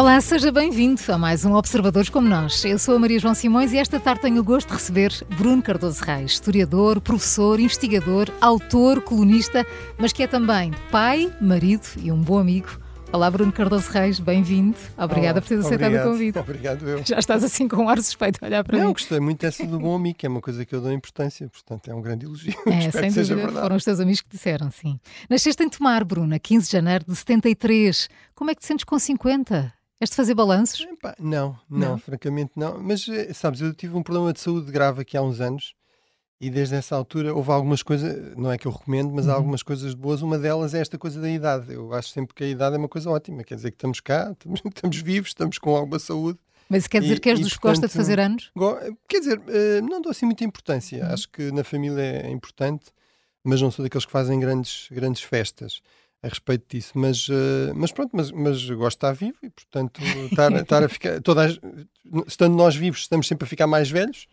Olá, seja bem-vindo a mais um Observadores como Nós. Eu sou a Maria João Simões e esta tarde tenho o gosto de receber Bruno Cardoso Reis, historiador, professor, investigador, autor, colunista, mas que é também pai, marido e um bom amigo. Olá, Bruno Cardoso Reis, bem-vindo. Obrigada Olá, por teres aceitado o convite. Obrigado, eu. Já estás assim com um ar suspeito a olhar para Não, mim. gostei muito dessa do bom amigo, que é uma coisa que eu dou importância, portanto é um grande elogio. É, sem que seja dúvida, verdade. foram os teus amigos que disseram, sim. Nasceste em Tomar, Bruno, a 15 de janeiro de 73. Como é que te sentes com 50? És de fazer balanços? Epá, não, não, Não? francamente não. Mas, eh, sabes, eu tive um problema de saúde grave aqui há uns anos e desde essa altura houve algumas coisas, não é que eu recomendo, mas há Uhum. algumas coisas boas. Uma delas é esta coisa da idade. Eu acho sempre que a idade é uma coisa ótima, quer dizer que estamos cá, estamos, estamos vivos, estamos com alguma saúde. Mas quer dizer E- que és dos que gosta de fazer anos? Quer dizer, eh, não dou assim muita importância. Uhum. Acho que na família é importante, mas não sou daqueles que fazem grandes, grandes festas a respeito disso. Mas, eh, mas pronto, mas, mas gosto de estar vivo e, portanto, estar, estar a ficar. Todas, estando nós vivos, estamos sempre a ficar mais velhos.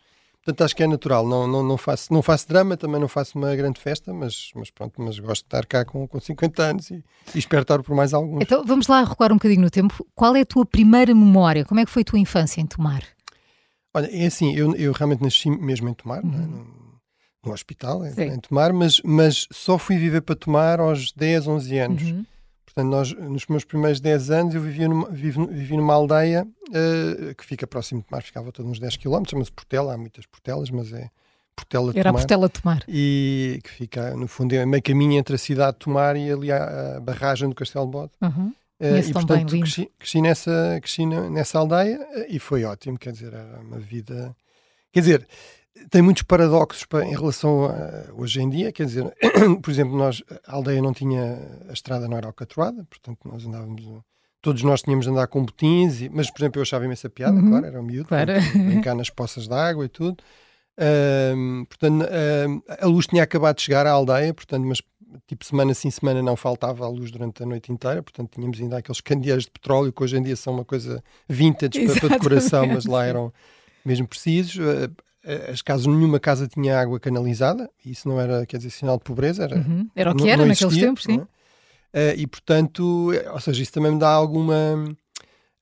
Portanto, acho que é natural. Não, não, não, faço, não faço drama, também não faço uma grande festa, mas, mas pronto, mas gosto de estar cá com, com 50 anos e, e espero estar por mais alguns. Então vamos lá recuar um bocadinho no tempo. Qual é a tua primeira memória? Como é que foi a tua infância em Tomar? Olha, é assim, eu, eu realmente nasci mesmo em Tomar, não é? No, hospital, em, em Tomar, mas, mas só fui viver para Tomar aos 10, 11 anos. Uhum. Portanto, nós, nos meus primeiros 10 anos eu vivia numa, vivi, vivi numa aldeia eh, que fica próximo de Tomar, ficava a todos uns 10 km, chama-se Portela, há muitas Portelas, mas é Portela de Era a Tomar. Portela de Tomar. E que fica, no fundo, é meio caminho entre a cidade de Tomar e ali a, a barragem do Castelo de Bode. Uhum. Conheço e portanto bem, cresci, cresci nessa, cresci nessa aldeia eh, e foi ótimo, quer dizer, era uma vida. Quer dizer, tem muitos paradoxos pa- em relação a hoje em dia, quer dizer, por exemplo, nós, a aldeia não tinha, a estrada não era alcatroada, portanto nós andávamos, todos nós tínhamos de andar com botins, e- mas por exemplo eu achava imensa piada, Uhum. claro, era um miúdo, Claro. brincar nas poças de água e tudo. Portanto, a luz tinha acabado de chegar à aldeia, portanto, mas tipo semana sim, semana não faltava a luz durante a noite inteira, portanto tínhamos ainda aqueles candeeiros de petróleo que hoje em dia são uma coisa vintage para, para decoração, mas lá eram mesmo precisos. Eh, As casas, nenhuma casa tinha água canalizada, isso não era, quer dizer, sinal de pobreza, era, Uhum. Era o que não- era não naqueles existia, tempos, sim. é? Eh, e portanto, eh, ou seja, isso também me dá alguma.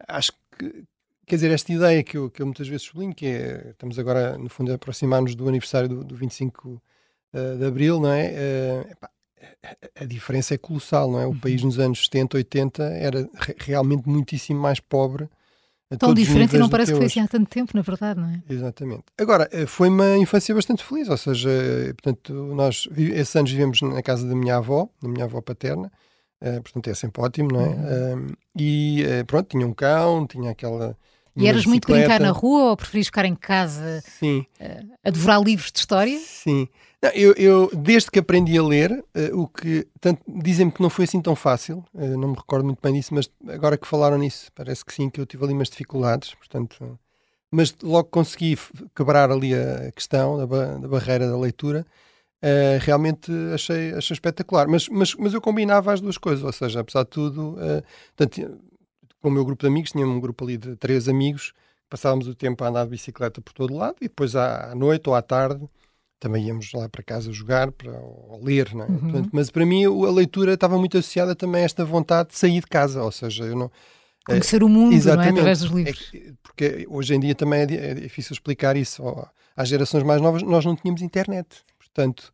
Acho que, quer dizer, esta ideia que eu, que eu muitas vezes sublinho, que é, estamos agora, no fundo, a aproximar-nos do aniversário do, do 25 eh, de Abril, não é? Eh, epá, a- diferença é colossal, não é? O Uhum. país nos anos 70, 80 era re- realmente muitíssimo mais pobre. Tão diferente e não parece que foi assim há tanto tempo, na verdade, não é? Exatamente. Agora, eh, foi uma infância bastante feliz, ou seja, eh, portanto, nós, esses anos vivemos na casa da minha avó, da minha avó paterna, eh, portanto é sempre ótimo, não é? Uhum. Um, e pronto, tinha um cão, tinha aquela. E eras muito brincar na rua ou preferias ficar em casa Sim, a devorar livros de história? sim. Não, eu, eu, desde que aprendi a ler, eh, o que dizem-me que não foi assim tão fácil, eh, não me recordo muito bem disso, mas agora que falaram nisso, parece que sim, que eu tive ali umas dificuldades, portanto, mas logo consegui quebrar ali a questão da, ba- da barreira da leitura. eh, realmente achei, achei espetacular, mas, mas, mas eu combinava as duas coisas, ou seja, apesar de tudo, eh, portanto, com o meu grupo de amigos, tinha um grupo ali de três amigos, passávamos o tempo a andar de bicicleta por todo lado e depois à, à noite ou à tarde também íamos lá para casa jogar para, ou ler, não é? Uhum. Portanto, mas para mim a leitura estava muito associada também a esta vontade de sair de casa, ou seja, eu não. Conhecer o mundo, é? Através dos É livros. que- porque hoje em dia também é, é difícil explicar isso às gerações mais novas, nós não tínhamos internet, portanto.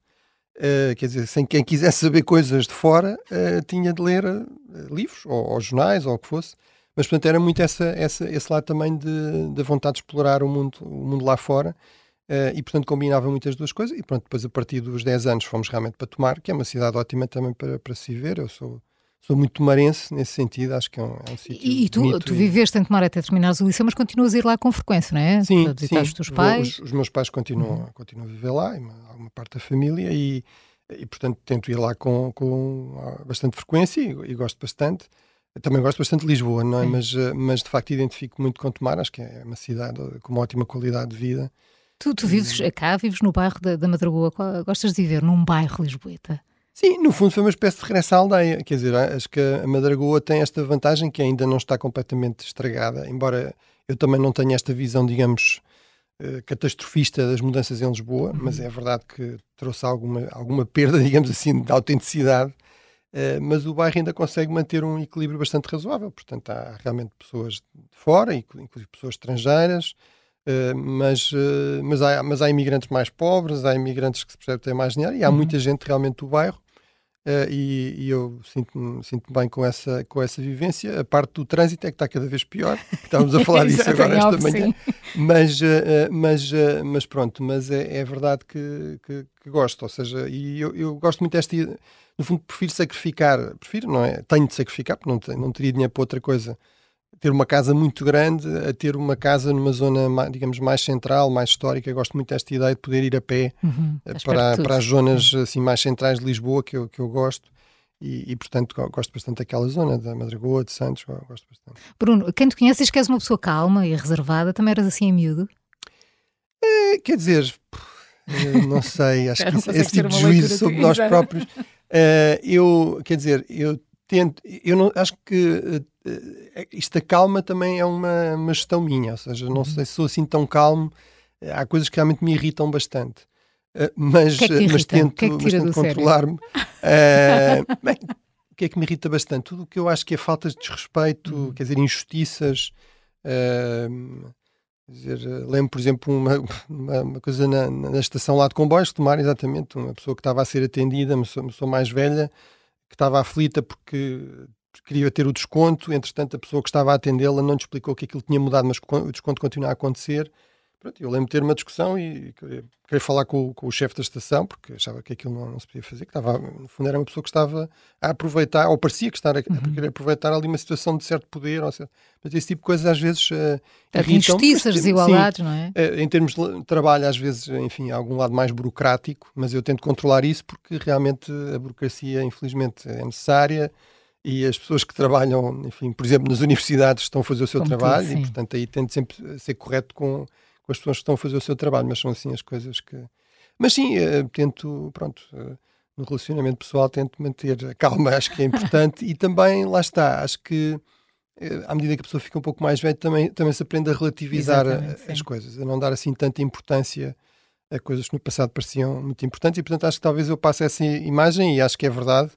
eh, quer dizer, sem quem quisesse saber coisas de fora, eh, tinha de ler eh, livros ou, ou jornais ou o que fosse. Mas, portanto, era muito essa, essa, esse lado também de vontade de explorar o mundo, o mundo lá fora. eh, e, portanto, combinava muitas duas coisas. E, pronto, depois, a partir dos 10 anos, fomos realmente para Tomar, que é uma cidade ótima também para, para se viver. Eu sou, sou muito tomarense nesse sentido. Acho que é um, é um sítio E, e tu, tu viveste em Tomar até terminares o liceu, mas continuas a ir lá com frequência, não é? Sim, Para visitar sim. os teus pais. Os, os meus pais continuam, continuam a viver lá, uma, alguma parte da família, e, e portanto tento ir lá com, com ah, bastante frequência e, e gosto bastante. Eu também gosto bastante de Lisboa, não é? Sim. Mas, ah, mas de facto identifico muito com Tomar, acho que é uma cidade com uma ótima qualidade de vida. Tu, tu vives cá, vives no bairro da, da Madragoa. Gostas de viver num bairro lisboeta? Sim, no fundo foi uma espécie de regresso à aldeia. Quer dizer, acho que a Madragoa tem esta vantagem que ainda não está completamente estragada, embora eu também não tenha esta visão, digamos, eh, catastrofista das mudanças em Lisboa, mas é verdade que trouxe alguma, alguma perda, digamos assim, de autenticidade mas o bairro ainda consegue manter um equilíbrio bastante razoável. Portanto, há realmente pessoas de fora, inclusive pessoas estrangeiras, uh, mas, uh, mas, há, mas há imigrantes mais pobres, há imigrantes que se percebe ter mais dinheiro e há uhum. muita gente realmente do bairro. E, e, eu sinto-me sinto bem com essa, com essa vivência. A parte do trânsito é que está cada vez pior. Estávamos a falar disso agora esta manhã. Mas, mas, mas pronto, mas é, é verdade que, que, que, gosto. Ou seja, e eu, eu gosto muito desta no fundo, prefiro sacrificar, prefiro, não é? Tenho de sacrificar, porque não, não teria dinheiro para outra coisa. Ter uma casa muito grande, a ter uma casa numa zona, digamos, mais central, mais histórica. Eu gosto muito desta ideia de poder ir a pé uhum, eh, para, para as zonas assim, mais centrais de Lisboa, que eu, que eu gosto. E, e, portanto gosto bastante daquela zona da Madragoa, de Santos, gosto bastante. Bruno, quem te conhece diz que és uma pessoa calma e reservada, também eras assim em miúdo? É, quer dizer, não sei, acho que esse tipo de juízo sobre nós próprios Uh, eu, quer dizer, eu tento, eu não, acho que isto da calma também é uma, uma gestão minha, ou seja, não uhum. sei se sou assim tão calmo, há coisas que realmente me irritam bastante. Uh, mas, que é que mas tento, que é tento controlar-me. Uh, bem, o que é que me irrita bastante? Tudo o que eu acho que é falta de desrespeito, uhum. quer dizer, injustiças. Uh, dizer, lembro, por exemplo, uma, uma, uma coisa na, na, estação lá de comboios tomar exatamente uma pessoa que estava a ser atendida, uma pessoa, uma pessoa mais velha, que estava aflita porque queria ter o desconto, entretanto a pessoa que estava a atendê-la não lhe explicou que aquilo tinha mudado, mas o desconto continua a acontecer Pronto, eu lembro de ter uma discussão e queria, falar com, com, o chefe da estação, porque achava que aquilo não, não, se podia fazer, que estava, no fundo era uma pessoa que estava a aproveitar, ou parecia que estava a, uhum. a querer aproveitar ali uma situação de certo poder, ou seja, mas esse tipo de coisas às vezes uh, Injustiças, desigualdades, não é? Uh, em termos de trabalho, às vezes, enfim, há algum lado mais burocrático, mas eu tento controlar isso porque realmente a burocracia, infelizmente, é necessária e as pessoas que trabalham, enfim, por exemplo, nas universidades estão a fazer o seu Como trabalho tudo, e, portanto, aí tento sempre ser correto com com as pessoas que estão a fazer o seu trabalho, mas são assim as coisas que. Mas sim, uh, tento, pronto, uh, no relacionamento pessoal tento manter a calma, acho que é importante. E também, lá está, acho que uh, à medida que a pessoa fica um pouco mais velha, também, também se aprende a relativizar a, as coisas, a não dar assim tanta importância a coisas que no passado pareciam muito importantes. E, portanto, acho que talvez eu passe essa imagem e acho que é verdade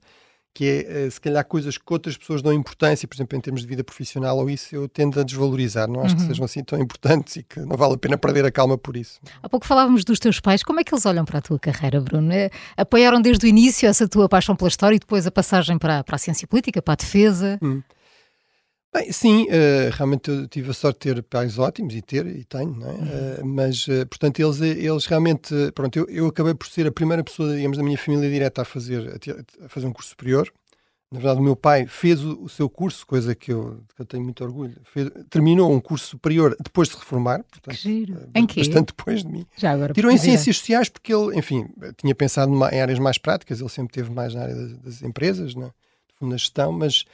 que é, eh, se calhar, coisas que outras pessoas dão importância, por exemplo, em termos de vida profissional ou isso, eu tendo a desvalorizar. Não acho uhum. que sejam assim tão importantes e que não vale a pena perder a calma por isso. Há pouco falávamos dos teus pais. Como é que eles olham para a tua carreira, Bruno? Eh, apoiaram desde o início essa tua paixão pela história e depois a passagem para, para a ciência política, para a defesa? Hum. Bem, sim, uh, realmente eu tive a sorte de ter pais ótimos e ter, e tenho, não é? Uhum. Uh, mas, uh, portanto, eles, eles realmente, pronto, eu, eu acabei por ser a primeira pessoa, digamos, da minha família direta a fazer, a, ter, a fazer um curso superior. Na verdade, o meu pai fez o, o seu curso, coisa que eu, que eu tenho muito orgulho. Fez, terminou um curso superior depois de se reformar, portanto, que giro. em quê? bastante depois de mim. Já agora, Tirou em ciências sociais porque ele, enfim, tinha pensado em áreas mais práticas, ele sempre teve mais na área das, das empresas, na, na gestão, mas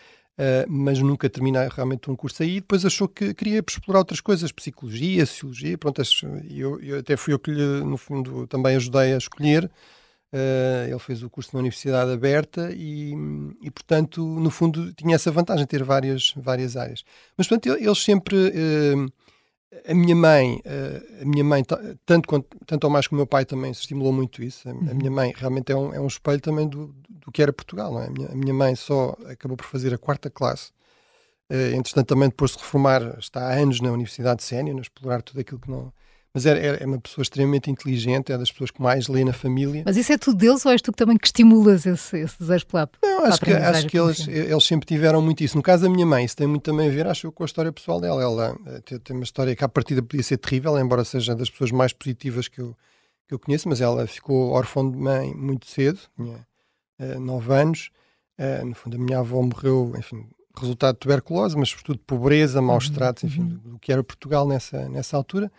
Uh, mas nunca terminei realmente um curso aí. Depois achou que queria explorar outras coisas, psicologia, sociologia, pronto, eu, eu, até fui eu que lhe, no fundo, também ajudei a escolher. Uh, ele fez o curso na Universidade Aberta e, e, portanto, no fundo, tinha essa vantagem, ter várias, várias áreas. Mas, portanto, eles sempre... Uh, a minha mãe, uh, a minha mãe tanto, quanto, tanto ou mais que o meu pai também se estimulou muito isso. A, uhum. minha mãe realmente é um, é um espelho também do, do que era Portugal. Não é? a, minha, a minha mãe só acabou por fazer a quarta classe. Uh, entretanto, também depois de reformar, está há anos na Universidade Sénior, a explorar tudo aquilo que não. Mas é, é, uma pessoa extremamente inteligente, é das pessoas que mais lê na família. Mas isso é tudo deles ou és tu que também que estimulas esse, esse desejo pela Não, acho que, acho que eles, eles sempre tiveram muito isso. No caso da minha mãe, isso tem muito também a ver, acho com a história pessoal dela. Ela eh, tem, uma história que à partida podia ser terrível, embora seja das pessoas mais positivas que eu, que eu conheço, mas ela ficou órfã de mãe muito cedo, tinha uh, nove anos. Uh, no fundo, a minha avó morreu, enfim, resultado de tuberculose, mas sobretudo de pobreza, maus uhum, tratos, enfim, uhum. do, do, que era Portugal nessa, nessa altura.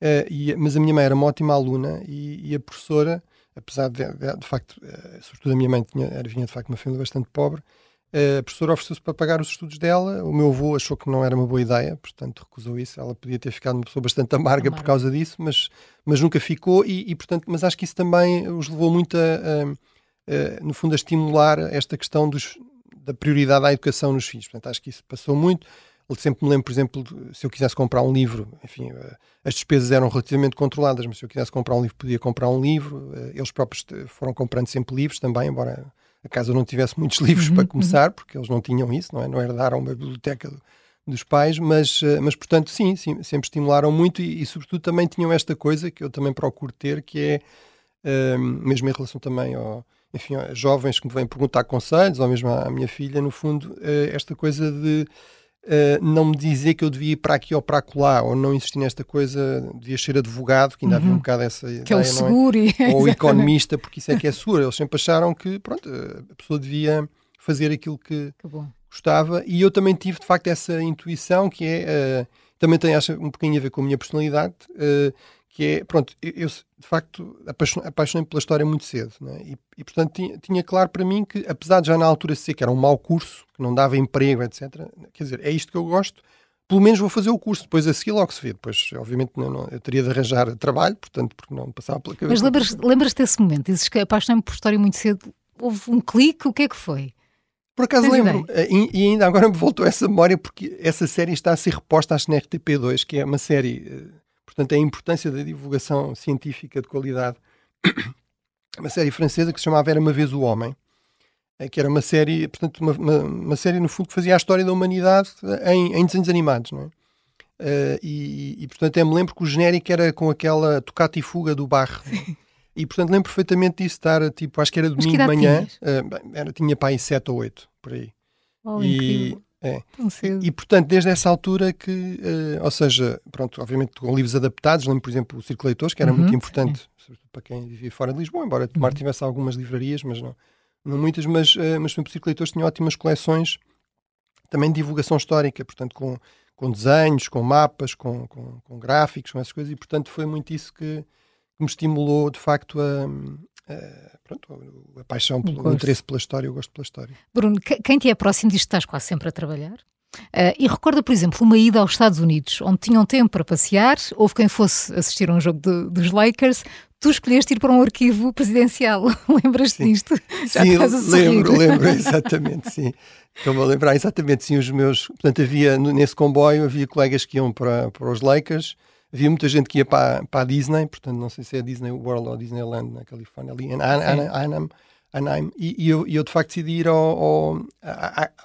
Uh, e, mas a minha mãe era uma ótima aluna e, e a professora, apesar de, de, de facto, uh, sobretudo a minha mãe tinha, era, vinha de facto de uma família bastante pobre, uh, a professora ofereceu-se para pagar os estudos dela. O meu avô achou que não era uma boa ideia, portanto recusou isso. Ela podia ter ficado uma pessoa bastante amarga, por causa disso, mas, mas nunca ficou. E, e, portanto, mas acho que isso também os levou muito a, a, a no fundo, a estimular esta questão dos, da prioridade à educação nos filhos. Portanto, acho que isso passou muito. Ele sempre me lembro, por exemplo, se eu quisesse comprar um livro, enfim, eh, as despesas eram relativamente controladas, mas se eu quisesse comprar um livro, podia comprar um livro. Eh, eles próprios foram comprando sempre livros também, embora a casa não tivesse muitos livros uhum, para uhum. começar, porque eles não tinham isso, não é? Não herdaram uma biblioteca do, dos pais, mas, mas portanto, sim, sim, sempre estimularam muito e, e, sobretudo, também tinham esta coisa que eu também procuro ter, que é, uh, mesmo em relação também ao, enfim, a jovens que me vêm perguntar conselhos, ou mesmo à minha filha, no fundo, uh, esta coisa de uh, não me dizer que eu devia ir para aqui ou para acolá, ou não insistir nesta coisa, devia ser advogado, que ainda uhum. havia um uhum. bocado essa que é o seguro. É? Ou economista, porque isso é que é seguro. Eles sempre acharam que, pronto, a pessoa devia fazer aquilo que, que gostava, e eu também tive, de facto, essa intuição que é, uh, também tem acho, um bocadinho a ver com a minha personalidade, uh, que é, pronto, eu, de facto apaixonei pela história muito cedo, né? e, e, portanto tinha, tinha, claro para mim que, apesar de já na altura ser que era um mau curso, que não dava emprego, etc., quer dizer, é isto que eu gosto, pelo menos vou fazer o curso, depois a seguir logo se vê, depois obviamente não, não, eu teria de arranjar trabalho, portanto, porque não passava pela cabeça. Mas lembras, lembras desse momento, dizes que apaixonei-me por história muito cedo, houve um clique, o que é que foi? Por acaso Tens lembro, eh, e, e, ainda agora me voltou essa memória, porque essa série está a ser reposta, acho, na RTP2, que é uma série eh, Portanto, é a importância da divulgação científica de qualidade. uma série francesa que se chamava Era Uma Vez o Homem, eh, que era uma série, portanto, uma, uma, uma série no fundo que fazia a história da humanidade em, em desenhos animados, não é? Uh, e, e, portanto, eu me lembro que o genérico era com aquela tocata e fuga do barro. E, portanto, lembro perfeitamente disso estar, tipo, acho que era domingo de manhã. Uh, era, tinha pai 7 ou 8, por aí. Oh, e, é. E, e, portanto, desde essa altura que, uh, ou seja, pronto, obviamente com livros adaptados, lembro, por exemplo, o Círculo Leitores, que era uhum, muito importante para quem vivia fora de Lisboa, embora Tomar uhum. tivesse algumas livrarias, mas não, não muitas, mas, uh, mas por exemplo, o Círculo Leitores tinha ótimas coleções também de divulgação histórica, portanto, com, com desenhos, com mapas, com, com, com gráficos, com essas coisas, e portanto foi muito isso que, que me estimulou, de facto, a, a pronto, a paixão, pelo, o interesse pela história, o gosto pela história. Bruno, quem te é próximo diz que estás quase sempre a trabalhar? Uh, e recorda, por exemplo, uma ida aos Estados Unidos, onde tinham tempo para passear, houve quem fosse assistir a um jogo de, dos Lakers, tu escolheste ir para um arquivo presidencial. Lembras-te disto? Já sim, lembro, lembro, exatamente, sim. Estou-me a lembrar, exatamente, sim, os meus... Portanto, havia, nesse comboio, havia colegas que iam para, para os Lakers, havia muita gente que ia para, para a Disney, portanto, não sei se é Disney World ou Disneyland na Califórnia, ali em Anaheim, Anaheim. E, e eu, eu, de facto decidi ir ao, ao,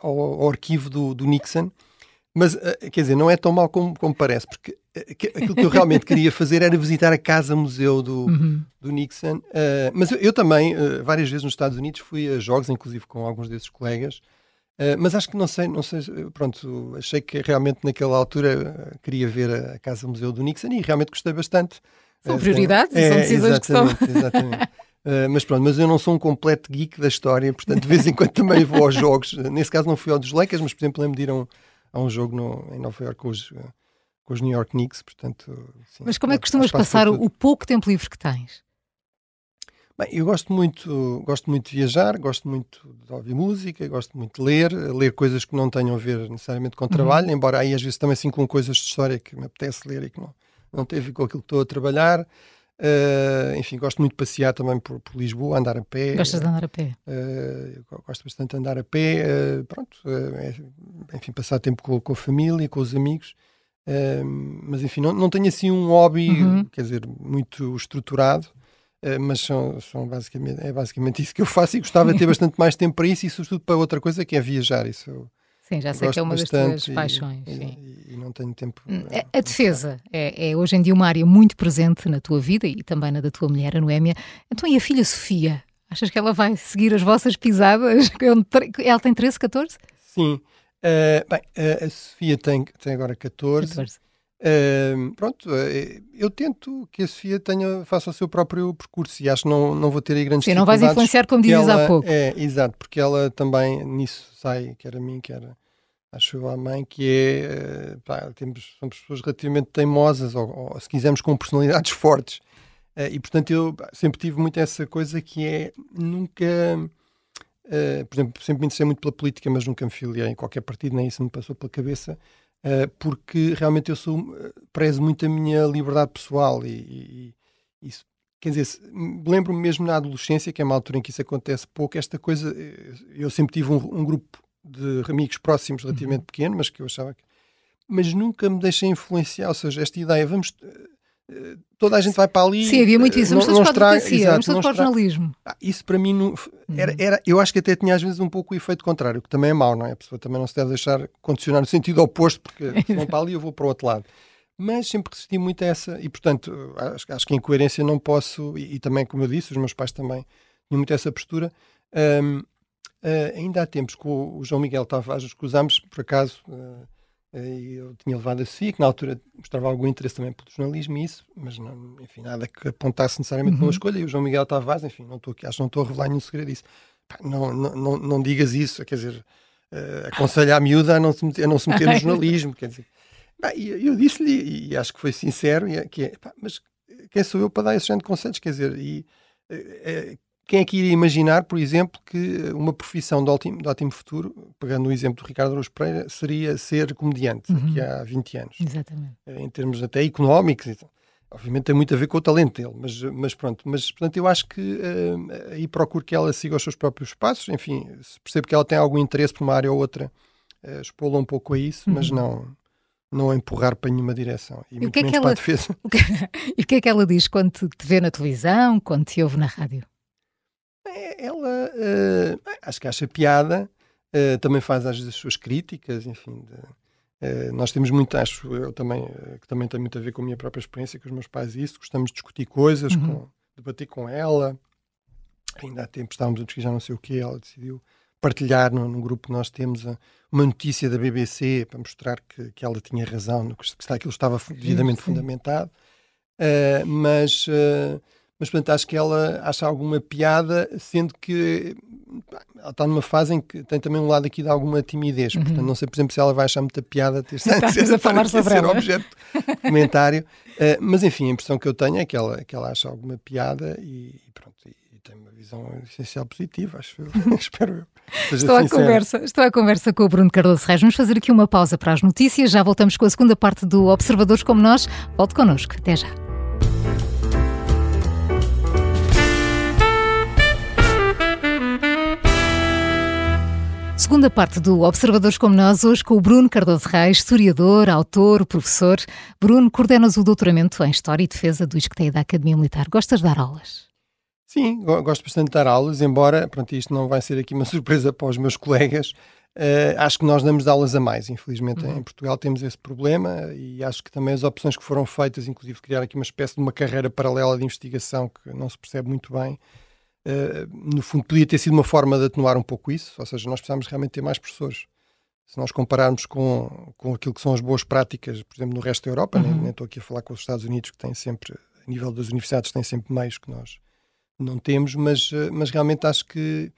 ao, ao arquivo do, do, Nixon, mas eh, quer dizer, não é tão mal como, como parece, porque eh, aquilo que eu realmente queria fazer era visitar a casa-museu do, uhum. do Nixon, uh, mas eu, eu também, uh, várias vezes nos Estados Unidos, fui a jogos, inclusive com alguns desses colegas, Uh, mas acho que não sei, não sei, pronto, achei que realmente naquela altura uh, queria ver a, Casa Museu do Nixon e realmente gostei bastante. São uh, prioridades, é, são decisões que são. Exatamente. mas pronto, mas eu não sou um completo geek da história, portanto de vez em quando também vou aos jogos. Nesse caso não fui ao dos Lakers, mas por exemplo lembro de ir a um, a um jogo no, em Nova York com os, com os New York Knicks, portanto... Sim, mas como é que costumas passar o pouco tempo livre que tens? Bem, eu gosto muito, gosto muito de viajar, gosto muito de ouvir música, gosto muito de ler, ler coisas que não tenham a ver necessariamente com o trabalho, uhum. embora aí às vezes também assim com coisas de história que me apetece ler e que não, não tem a ver com aquilo que estou a trabalhar. Uh, enfim, gosto muito de passear também por, por, Lisboa, andar a pé. Gostas de andar a pé? Uh, gosto bastante de andar a pé. Uh, pronto, é, enfim, passar tempo com, com, a família, com os amigos. mas enfim, não, não tenho assim um hobby, uhum. quer dizer, muito estruturado. Eh, mas são, são basicamente, é basicamente isso que eu faço e gostava de ter bastante mais tempo para isso e sobretudo para outra coisa que é viajar. Isso Sim, já sei que é uma das tuas paixões. E, e, e, não tenho tempo. Hum, a, a defesa é, é, hoje em dia uma área muito presente na tua vida e também na da tua mulher, a Noémia. Então, e a filha Sofia? Achas que ela vai seguir as vossas pisadas? Ela tem 13, 14? Sim. Uh, bem, uh, a Sofia tem, tem agora 14. 14. Uh, pronto, uh, eu tento que a Sofia tenha, faça o seu próprio percurso e acho que não, não vou ter aí grandes Sim, não vais influenciar como dizes ela, há pouco. É, exato, porque ela também nisso sai, quer a mim, quer acho eu a mãe, que é, uh, pá, temos, somos pessoas relativamente teimosas ou, ou, se quisermos com personalidades fortes uh, e portanto eu sempre tive muito essa coisa que é nunca... Uh, por exemplo, sempre me interessei muito pela política, mas nunca me filiei em qualquer partido, nem isso me passou pela cabeça. Uh, porque realmente eu sou, uh, prezo muito a minha liberdade pessoal e, e, e isso, quer dizer, lembro-me mesmo na adolescência, que é uma altura em que isso acontece pouco, esta coisa, eh, eu sempre tive um, um grupo de amigos próximos relativamente uhum. pequeno, mas que eu achava que... Mas nunca me deixei influenciar, ou seja, esta ideia, vamos... toda a gente vai para ali. Sim, havia muito isso. Vamos todos para a advocacia, vamos todos para o jornalismo. Ah, isso para mim não, era, uhum. era, eu acho que até tinha às vezes um pouco o efeito contrário, que também é mau, não é? A pessoa também não se deve deixar condicionar no sentido oposto, porque se vão para ali eu vou para o outro lado. Mas sempre resisti muito a essa, e portanto, acho, acho que em coerência não posso, e, e, também, como eu disse, os meus pais também tinham muito essa postura. Um, uh, ah, ainda há tempos com o João Miguel Tavares, cruzámos, por acaso, uh, eu tinha levado a Sofia, que na altura mostrava algum interesse também pelo jornalismo e isso, mas não, enfim, nada que apontasse necessariamente uhum. uma escolha. E o João Miguel Tavares, enfim, não estou aqui, acho que não estou a revelar nenhum segredo disso. Não, não, não, não, digas isso, quer dizer, uh, aconselha a miúda a não se meter, não se meter no jornalismo, quer dizer. eu, eu disse-lhe, e acho que foi sincero, é, que é, pá, mas quem sou eu para dar esse género de conselhos? Quer dizer, e, é, quem é que iria imaginar, por exemplo, que uma profissão de ótimo, de ótimo futuro, pegando o exemplo do Ricardo Araújo Pereira, seria ser comediante, uhum. aqui há 20 anos. Exatamente. Em termos até económicos. Obviamente tem muito a ver com o talento dele, mas, mas pronto. Mas, portanto, eu acho que uh, aí procuro que ela siga os seus próprios passos. Enfim, se percebo que ela tem algum interesse por uma área ou outra, uh, expô-la um pouco a isso, uhum. mas não não empurrar para nenhuma direção. E, e o que é que ela, o que, e o que é que ela diz quando te vê na televisão, quando te ouve na rádio? É, ela uh, acho que acha piada, uh, também faz as, as suas críticas, enfim. De, uh, nós temos muito, acho eu também, que também tem muito a ver com a minha própria experiência com os meus pais, isso, gostamos de discutir coisas, uhum. com, debater com ela. Ainda há tempo estávamos a pesquisar não sei o que, ela decidiu partilhar no, no, grupo que nós temos uma notícia da BBC para mostrar que, que ela tinha razão, que aquilo estava devidamente fundamentado. mas mas portanto acho que ela acha alguma piada, sendo que ela está numa fase em que tem também um lado aqui de alguma timidez. Uhum. Portanto, não sei, por exemplo, se ela vai achar muita piada ter ser, a falar sobre ser ela. objeto de comentário. Uh, mas enfim, a impressão que eu tenho é que ela, que ela acha alguma piada e, e pronto. E, e, tem uma visão essencial positiva, acho eu. Espero eu. Estou à, conversa, estou à conversa com o Bruno Cardoso Reis. Vamos fazer aqui uma pausa para as notícias. Já voltamos com a segunda parte do Observadores como Nós. Volte connosco. Até já. Segunda parte do Observadores como Nós, hoje com o Bruno Cardoso Reis, historiador, autor, professor. Bruno, coordenas o doutoramento em História e Defesa do ISCTEI da Academia Militar. Gostas de dar aulas? Sim, gosto bastante de dar aulas, embora, pronto, isto não vai ser aqui uma surpresa para os meus colegas. Uh, acho que nós damos aulas a mais, infelizmente uhum. em Portugal temos esse problema e acho que também as opções que foram feitas, inclusive criar aqui uma espécie de uma carreira paralela de investigação que não se percebe muito bem, no fundo, podia ter sido uma forma de atenuar um pouco isso, ou seja, nós precisamos realmente ter mais professores. Se nós compararmos com, com aquilo que são as boas práticas, por exemplo, no resto da Europa, uhum. nem, estou aqui a falar com os Estados Unidos, que têm sempre, a nível das universidades, têm sempre meios que nós não temos, mas, uh, mas realmente acho que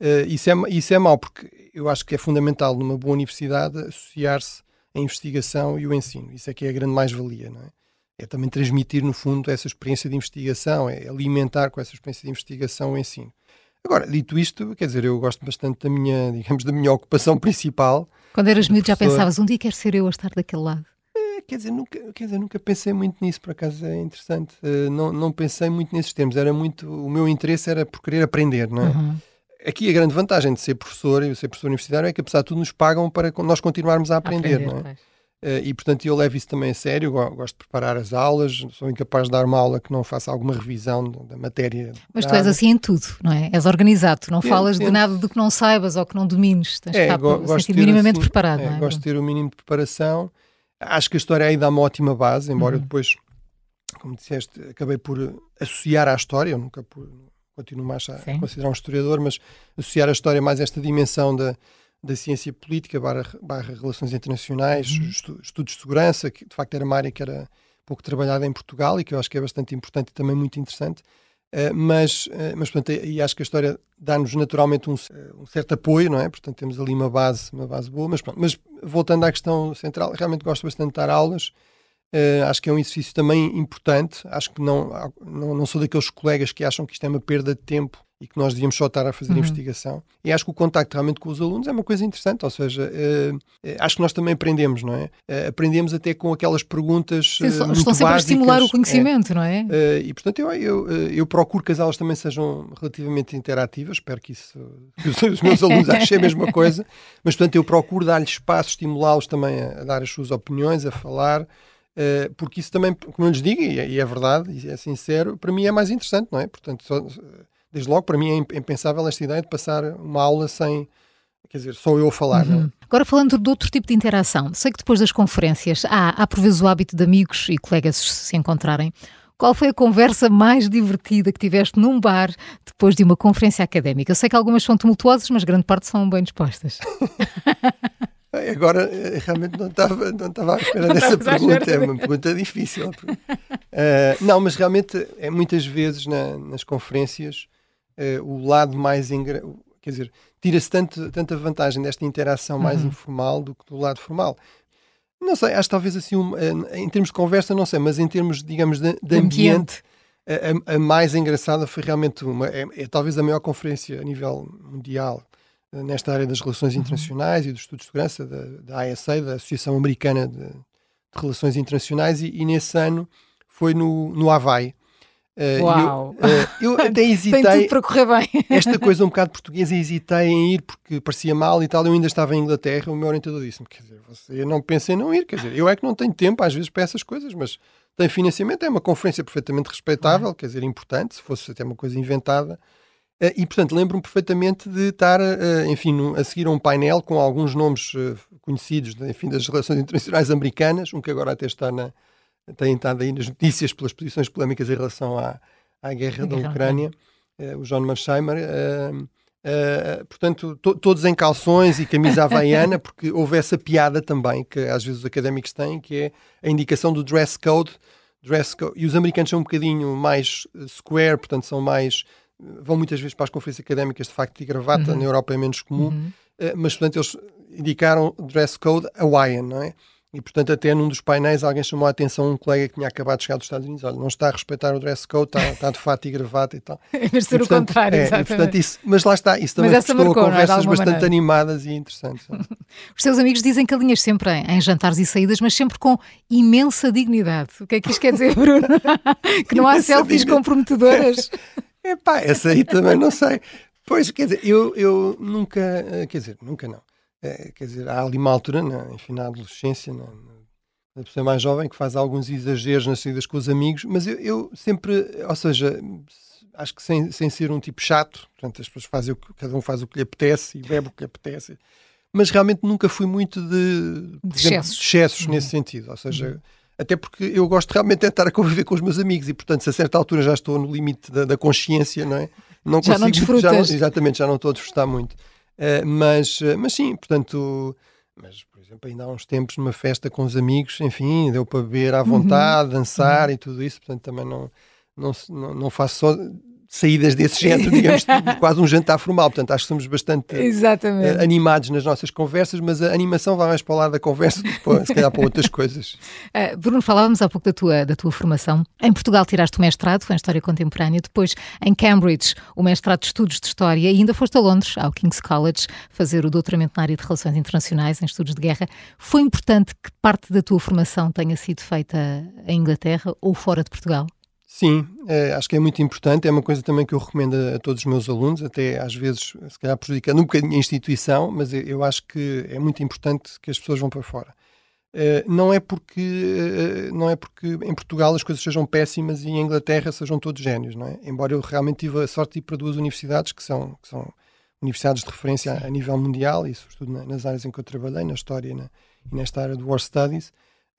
uh, isso, é, isso é mau, porque eu acho que é fundamental numa boa universidade associar-se a investigação e o ensino. Isso é que é a grande mais-valia, não é? É também transmitir, no fundo, essa experiência de investigação, é alimentar com essa experiência de investigação o ensino. Agora, dito isto, quer dizer, eu gosto bastante da minha, digamos, da minha ocupação principal. Quando eras miúdo já pensavas, um dia quero ser eu a estar daquele lado? É, quer, dizer, nunca, quer dizer, nunca pensei muito nisso, por acaso é interessante. Uh, não, não pensei muito nesses termos, era muito, o meu interesse era por querer aprender, não é? Uhum. Aqui a grande vantagem de ser professor e ser professor universitário é que, apesar de tudo, nos pagam para nós continuarmos a aprender, aprender não é? Pois. Uh, e portanto eu levo isso também a sério, gosto de preparar as aulas, sou incapaz de dar uma aula que não faça alguma revisão da matéria. Mas tu és assim em tudo, não é? És organizado, tu não falas de nada do que não saibas ou que não domines, tens é, de estar minimamente assim, preparado. É, é? Gosto de ter o mínimo de preparação. Acho que a história aí dá uma ótima base, embora uhum. depois, como disseste, acabei por associar à história, eu nunca por, continuo mais a Sim. considerar um historiador, mas associar à história mais esta dimensão da da ciência política barra, barra relações internacionais, uhum. estu, estudos de segurança, que de facto era uma área que era pouco trabalhada em Portugal e que eu acho que é bastante importante e também muito interessante. Uh, mas, uh, mas portanto, e acho que a história dá-nos naturalmente um, um, certo apoio, não é? Portanto, temos ali uma base, uma base boa. Mas, pronto, mas voltando à questão central, realmente gosto bastante de dar aulas. Uh, acho que é um exercício também importante. Acho que não, não, não sou daqueles colegas que acham que isto é uma perda de tempo e que nós devíamos só estar a fazer uhum. investigação. E acho que o contacto realmente com os alunos é uma coisa interessante, ou seja, uh, acho que nós também aprendemos, não é? Uh, aprendemos até com aquelas perguntas Sim, Estão sempre básicas, a estimular o conhecimento, é, não é? e, portanto, eu, eu, eu, procuro que as aulas também sejam relativamente interativas, espero que, isso, que os meus alunos achem a mesma coisa, mas, portanto, eu procuro dar-lhes espaço, estimulá-los também a, a, dar as suas opiniões, a falar, porque isso também, como eu lhes digo, e é, e é, verdade, e é sincero, para mim é mais interessante, não é? Portanto, só, desde logo, para mim é impensável esta ideia de passar uma aula sem, quer dizer, só eu a falar. É? Uhum. Agora, falando de outro tipo de interação, sei que depois das conferências há, há por vezes o hábito de amigos e colegas se encontrarem. Qual foi a conversa mais divertida que tiveste num bar depois de uma conferência académica? Eu sei que algumas são tumultuosas, mas grande parte são bem dispostas. Agora, eh, realmente não estava, não estava à espera não dessa pergunta, é uma pergunta difícil. Uh, não, mas realmente, é, muitas vezes na, nas conferências, uh, o lado mais. Engra... Quer dizer, tira-se tanta vantagem desta interação mais uhum. informal do que do lado formal. Não sei, acho talvez assim, um, eh, em termos de conversa, não sei, mas em termos, digamos, de, de ambiente, a, a, mais engraçada foi realmente uma. É, é, talvez a maior conferência a nível mundial eh, nesta área das relações uhum. internacionais e dos estudos de segurança da, da ISA, da Associação Americana de, de Relações Internacionais, e, e, nesse ano foi no, no Havaí. Uh, Uau! Eu, uh, eu até hesitei. Tem tudo para correr bem. esta coisa um bocado portuguesa, hesitei em ir porque parecia mal e tal. Eu ainda estava em Inglaterra. O meu orientador disse-me: quer dizer, você, não pensei em não ir. Quer dizer, eu é que não tenho tempo às vezes para essas coisas, mas tem financiamento. É uma conferência perfeitamente respeitável, uhum. quer dizer, importante. Se fosse até uma coisa inventada. Uh, e, portanto, lembro-me perfeitamente de estar, enfim, a seguir a um painel com alguns nomes conhecidos, enfim, das relações internacionais americanas, um que agora até está na têm estado aí nas notícias pelas posições polémicas em relação à, à guerra, da Ucrânia, uh, o John Marsheimer. Uh, uh, portanto, to, todos em calções e camisa havaiana, porque houve essa piada também que às vezes os académicos têm, que é a indicação do dress code. Dress code. E os americanos são um bocadinho mais square, portanto, são mais. vão muitas vezes para as conferências académicas de facto de gravata, uhum. na Europa é menos comum, uhum. mas portanto eles indicaram dress code Hawaiian, não é? E, portanto, até num dos painéis alguém chamou a atenção um colega que tinha acabado de chegar dos Estados Unidos. Olha, não está a respeitar o dress code, está, está de fato e gravata e tal. De ser o contrário, é, exatamente. E, portanto, isso, mas lá está, isso também custou marcou, é? conversas bastante maneira. animadas e interessantes. Os seus amigos dizem que alinhas sempre em, em, jantares e saídas, mas sempre com imensa dignidade. O que é que isto quer dizer, Bruno? que não há selfies comprometedoras? Epá, essa aí também não sei. Pois, quer dizer, eu, eu nunca, eh, quer dizer, nunca não é, quer dizer, há ali uma altura, na, enfim, na adolescência, na, na pessoa mais jovem, que faz alguns exageros nas saídas com os amigos, mas eu, eu sempre, ou seja, acho que sem, sem ser um tipo chato, portanto, as pessoas fazem o que, cada um faz o que lhe apetece e bebe o que lhe apetece, mas realmente nunca fui muito de, de excessos, de excessos uhum. nesse sentido, ou seja. Uhum. Até porque eu gosto realmente de estar a conviver com os meus amigos e, portanto, se a certa altura já estou no limite da, da consciência, não é? Não já consigo, não desfrutas. Já não, exatamente, já não estou a desfrutar muito. Uh, mas, uh, mas sim, portanto, mas por exemplo, ainda há uns tempos numa festa com os amigos, enfim, deu para beber à uhum. vontade, uhum. dançar uhum. e tudo isso, portanto também não, não, não faço só saídas desse género, digamos, quase um jantar formal. Portanto, acho que somos bastante uh, animados nas nossas conversas, mas a animação vai mais para o lado da conversa do que, se calhar, para outras coisas. Uh, Bruno, falávamos há pouco da tua, da tua formação. Em Portugal tiraste o mestrado em História Contemporânea, depois em Cambridge o mestrado de Estudos de História e ainda foste a Londres, ao King's College, fazer o doutoramento na área de Relações Internacionais, em Estudos de Guerra. Foi importante que parte da tua formação tenha sido feita em Inglaterra ou fora de Portugal? Sim, é, acho que é muito importante. É uma coisa também que eu recomendo a, a, todos os meus alunos, até às vezes, se calhar prejudicando um bocadinho a instituição, mas eu, eu acho que é muito importante que as pessoas vão para fora. Uh, não é porque uh, não é porque em Portugal as coisas sejam péssimas e em Inglaterra sejam todos génios, não é? Embora eu realmente tive a sorte de ir para duas universidades que são, que são universidades de referência a, a, nível mundial, e sobretudo nas áreas em que eu trabalhei, na história e, na, e nesta área do War Studies.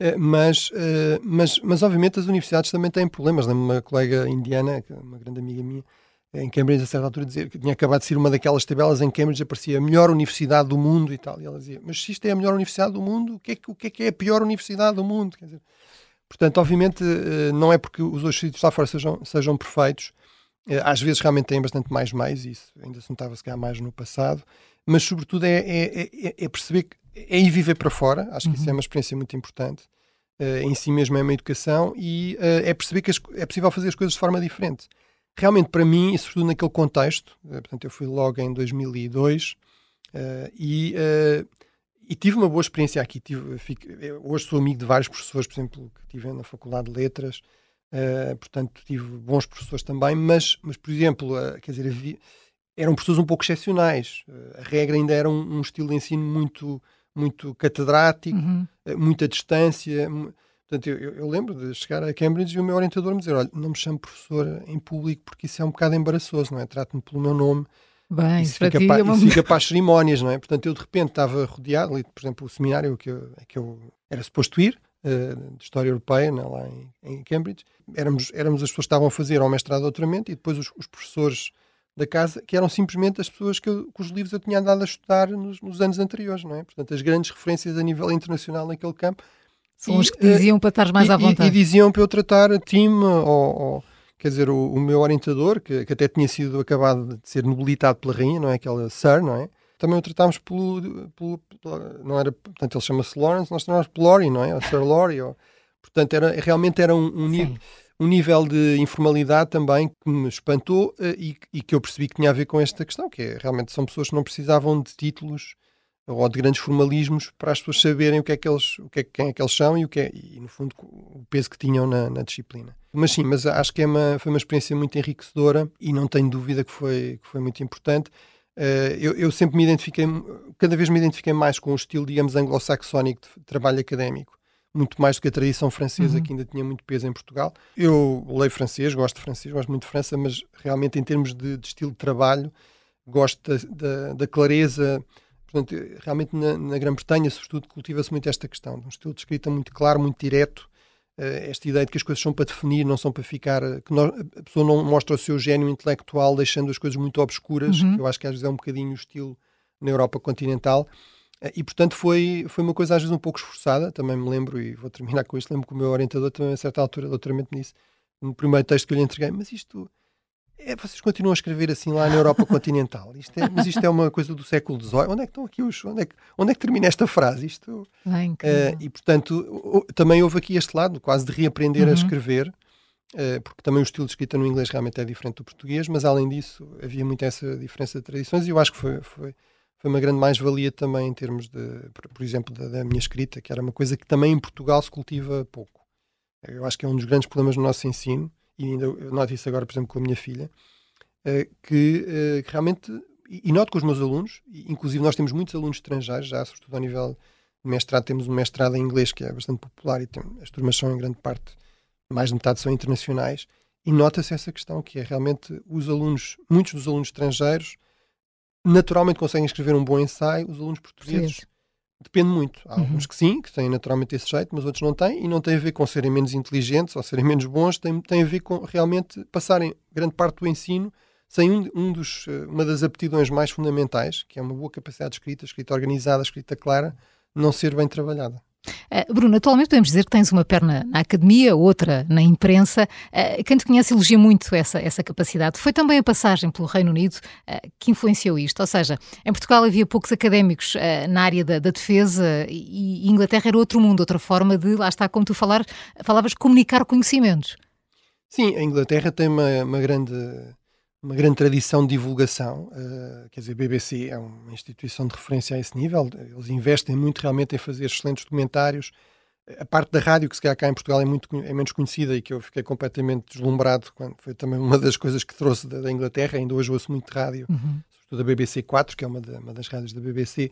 Eh, mas, eh, mas, mas obviamente as universidades também têm problemas. Lembro-me uma colega indiana, é uma grande amiga minha, em Cambridge, a certa altura, dizer que tinha acabado de ser uma daquelas tabelas em Cambridge aparecia a melhor universidade do mundo e tal. E ela dizia: Mas se isto é a melhor universidade do mundo, o que é que, o que, é, que é a pior universidade do mundo? Quer dizer, portanto, obviamente, eh, não é porque os outros sítios lá fora sejam, sejam perfeitos. Às vezes realmente têm bastante mais meios, isso ainda se notava se calhar mais no passado, mas sobretudo é, é, é, é perceber que é ir viver para fora, acho que uhum. isso é uhum. uma experiência muito importante. Uh, em si mesmo é uma educação e uh, é perceber que as, é possível fazer as coisas de forma diferente. Realmente, para mim, e sobretudo naquele contexto, uh, portanto, eu fui logo em 2002 e, e, tive uma boa experiência aqui. Tive, fico, hoje sou amigo de vários professores, por exemplo, que tive na Faculdade de Letras, portanto, tive bons professores também, mas, mas por exemplo, quer dizer, havia, eram professores um pouco excepcionais. a regra ainda era um, um estilo de ensino muito muito catedrático, uhum. Eh, muita distância. Portanto, eu, eu, lembro de chegar a Cambridge e o meu orientador me dizer: olha, não me chame professor em público porque isso é um bocado embaraçoso, não é? Trate-me pelo meu nome. Bem, isso, fica, para, é uma... isso fica para as cerimónias, não é? Portanto, eu de repente estava rodeado, ali, por exemplo, o seminário que eu, que eu era suposto ir, uh, de História Europeia, né, lá em, em, Cambridge, éramos, éramos as pessoas que estavam a fazer ao mestrado doutoramento e depois os, os professores da casa, que eram simplesmente as pessoas que eu, cujos livros eu tinha andado a estudar nos, nos, anos anteriores, não é? Portanto, as grandes referências a nível internacional naquele campo. São os que diziam uh, para estar mais e, à vontade. E, e, diziam para eu tratar a time ou, ou quer dizer, o, o meu orientador, que, que, até tinha sido acabado de ser nobilitado pela rainha, não é? Aquela Sir, não é? Também o tratámos pelo, pelo, pelo não era, portanto, ele chama-se Lawrence, nós tratámos por Lori, não é? Ou Sir Lori, ou, portanto, era, realmente era um, um, nível, um nível de informalidade também que me espantou uh, e, e, que eu percebi que tinha a ver com esta questão, que é, realmente são pessoas que não precisavam de títulos ou de grandes formalismos para as pessoas saberem o que é que eles, o que é, quem é que eles são e o que é, e no fundo o peso que tinham na, na disciplina. Mas sim, mas acho que é uma, foi uma experiência muito enriquecedora e não tenho dúvida que foi, que foi muito importante. Uh, eu, eu, sempre me identifiquei, cada vez me identifiquei mais com o estilo, digamos, anglo-saxónico de trabalho académico, muito mais do que a tradição francesa, uhum. que ainda tinha muito peso em Portugal. Eu leio francês, gosto de francês, gosto muito de França, mas realmente em termos de, de estilo de trabalho, gosto da, da, da clareza. Portanto, realmente na, na Grã-Bretanha, sobretudo, cultiva-se muito esta questão, de um estilo de escrita muito claro, muito direto, eh, esta ideia de que as coisas são para definir, não são para ficar, eh, que nós, a pessoa não mostra o seu gênio intelectual deixando as coisas muito obscuras, uhum. que eu acho que às vezes é um bocadinho o estilo na Europa continental. Eh, e, portanto, foi, foi uma coisa às vezes um pouco esforçada, também me lembro, e vou terminar com isto, lembro que o meu orientador também a certa altura, doutoramento nisso, no primeiro texto que eu lhe entreguei, mas isto é, vocês continuam a escrever assim lá na Europa continental. Isto é, mas isto é uma coisa do século XVIII. Onde é que estão aqui os. Onde é que, onde é que termina esta frase? Isto, Bem, uh, e portanto, também houve aqui este lado, quase de reaprender uhum. a escrever, uh, porque também o estilo de escrita no inglês realmente é diferente do português, mas além disso havia muito essa diferença de tradições e eu acho que foi, foi, foi uma grande mais-valia também em termos de, por, exemplo, da, da minha escrita, que era uma coisa que também em Portugal se cultiva pouco. Eu acho que é um dos grandes problemas do nosso ensino e ainda eu noto isso agora, por exemplo, com a minha filha, uh, que, uh, que, realmente, e, noto com os meus alunos, inclusive nós temos muitos alunos estrangeiros, já, sobretudo ao nível de mestrado, temos um mestrado em inglês que é bastante popular e tem, as turmas são em grande parte, mais de metade são internacionais, e nota-se essa questão, que é realmente os alunos, muitos dos alunos estrangeiros, naturalmente conseguem escrever um bom ensaio, os alunos portugueses Sim. Depende muito. Há uhum. alguns que sim, que têm naturalmente esse jeito, mas outros não têm, e não tem a ver com serem menos inteligentes ou serem menos bons, tem, tem a ver com realmente passarem grande parte do ensino sem um, um dos, eh, uma das aptidões mais fundamentais, que é uma boa capacidade de escrita, escrita organizada, escrita clara, não ser bem trabalhada. Uh, Bruno, atualmente podemos dizer que tens uma perna na academia, outra na imprensa. Uh, quem te conhece elogia muito essa, essa capacidade. Foi também a passagem pelo Reino Unido uh, que influenciou isto. Ou seja, em Portugal havia poucos académicos na área da, da, defesa e, e Inglaterra era outro mundo, outra forma de, lá está, como tu falar, falavas, comunicar conhecimentos. Sim, a Inglaterra tem uma, uma grande uma grande tradição de divulgação, uh, quer dizer, a BBC é uma instituição de referência a esse nível, eles investem muito realmente em fazer excelentes documentários. A parte da rádio, que se calhar cá em Portugal é, muito, é menos conhecida e que eu fiquei completamente deslumbrado quando foi também uma das coisas que trouxe da, da Inglaterra, ainda hoje ouço muito rádio, uhum. sobretudo a BBC 4, que é uma, de, uma das rádios da BBC,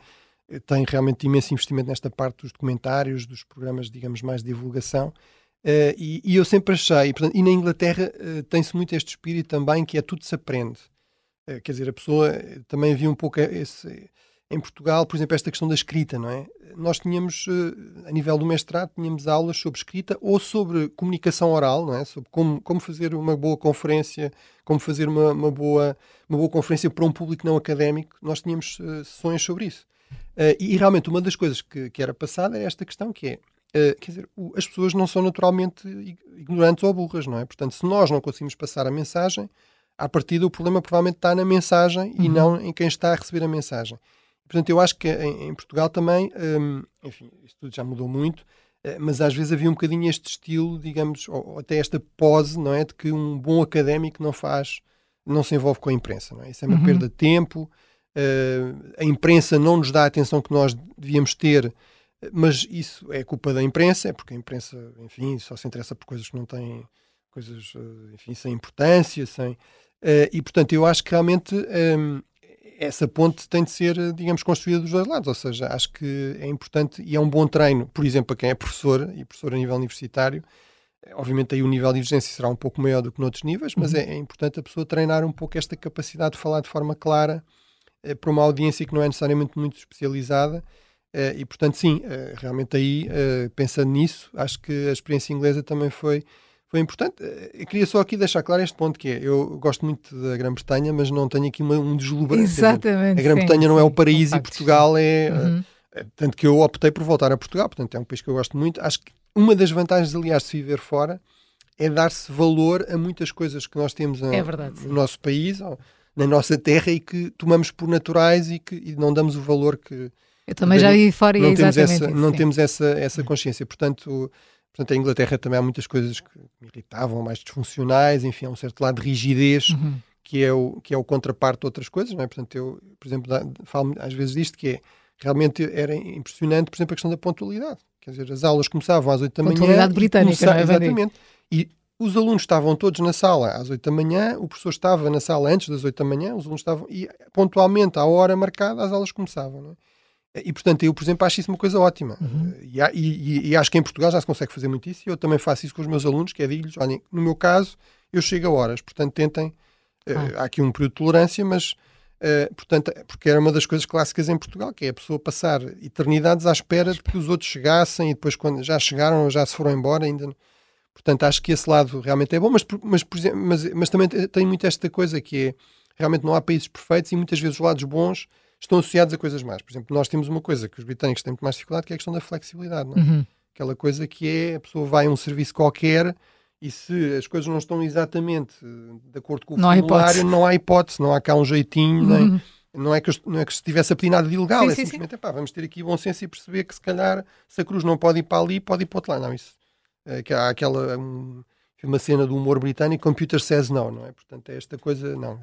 eh, tem realmente imenso investimento nesta parte dos documentários, dos programas, digamos, mais de divulgação. Uh, e, e, eu sempre achei, portanto, e na Inglaterra uh, tem-se muito este espírito também que é tudo se aprende. Uh, quer dizer, a pessoa também havia um pouco esse. Em Portugal, por exemplo, esta questão da escrita, não é? Nós tínhamos, a nível do mestrado, tínhamos aulas sobre escrita ou sobre comunicação oral, não é? Sobre como, como fazer uma boa conferência, como fazer uma, uma, boa, uma boa conferência para um público não académico. Nós tínhamos sessões sobre isso. e, e realmente uma das coisas que, que era passada é esta questão que é Uh, quer dizer, o, as pessoas não são naturalmente ignorantes ou burras, não é? Portanto, se nós não conseguimos passar a mensagem, à partida o problema provavelmente está na mensagem uhum. e não em quem está a receber a mensagem. Portanto, eu acho que em, em Portugal também, um, enfim, isto tudo já mudou muito, uh, mas às vezes havia um bocadinho este estilo, digamos, ou, ou, até esta pose, não é? De que um bom académico não faz, não se envolve com a imprensa, não é? Isso é uma uhum. perda de tempo, uh, a imprensa não nos dá a atenção que nós devíamos ter mas isso é culpa da imprensa, é porque a imprensa, enfim, só se interessa por coisas que não têm coisas, eh, enfim, sem importância, sem. Uh, e portanto, eu acho que realmente um, ehm, essa ponte tem de ser, digamos, construída dos dois lados. Ou seja, acho que é importante e é um bom treino, por exemplo, para quem é professor e professor a nível universitário. Obviamente aí o nível de exigência será um pouco maior do que noutros níveis, mas uhum. é, é, importante a pessoa treinar um pouco esta capacidade de falar de forma clara eh, para uma audiência que não é necessariamente muito especializada. Eh, e portanto, sim, eh, realmente aí, eh, pensando nisso, acho que a experiência inglesa também foi foi importante. Eu queria só aqui deixar claro este ponto, que é, eu gosto muito da Grã-Bretanha, mas não tenho aqui uma, um deslumbramento. Exatamente. a Grã-Bretanha não é o paraíso e Portugal é... Uhum. Tanto que eu optei por voltar a Portugal, portanto é um país que eu gosto muito. Acho que uma das vantagens, aliás, de se viver fora é dar-se valor a muitas coisas que nós temos é no nosso país, na nossa terra e que tomamos por naturais e que e não damos o valor que... Eu também já vi fora e não é temos essa, isso, Não temos essa, essa consciência. Portanto, Portanto, a Inglaterra também há muitas coisas que me irritavam, mais disfuncionais, enfim, há um certo lado de rigidez uhum. que, é o, que é o contraparte de outras coisas, não é? Portanto, eu, por exemplo, falo às vezes disto, que é, realmente era impressionante, por exemplo, a questão da pontualidade. Quer dizer, as aulas começavam às 8 da manhã. Pontualidade britânica, começava, não é? Exatamente. E os alunos estavam todos na sala às 8 da manhã, o professor estava na sala antes das 8 da manhã, os alunos estavam, e pontualmente, à hora marcada, as aulas começavam, não é? E, portanto, eu, por exemplo, acho isso uma coisa ótima. Uhum. E, e, e, acho que em Portugal já se consegue fazer muito isso. E eu também faço isso com os meus alunos, que é digo-lhes, olhem, no meu caso, eu chego a horas. Portanto, tentem... Ah. há aqui um período de tolerância, mas... Uh, portanto, porque era uma das coisas clássicas em Portugal, que é a pessoa passar eternidades à espera de que os outros chegassem e depois, quando já chegaram ou já se foram embora, ainda... Portanto, acho que esse lado realmente é bom, mas, mas, mas, mas também tem muito esta coisa que é, realmente não há países perfeitos e muitas vezes os lados bons estão associados a coisas más. Por exemplo, nós temos uma coisa que os britânicos têm muito mais dificuldade, que é a questão da flexibilidade. É? Uhum. Aquela coisa que é a pessoa vai a um serviço qualquer e se as coisas não estão exatamente de acordo com o não formulário, não há hipótese, não há cá um jeitinho, uhum. nem, não é que, não é que estivesse apelidado de ilegal, sim, é sim, simplesmente, sim. vamos ter aqui bom senso e perceber que se calhar se a cruz não pode ir para ali, pode ir para outro lado. Não, isso é, que há aquela um, uma cena do humor britânico, computer says não, não é? Portanto, é esta coisa, não,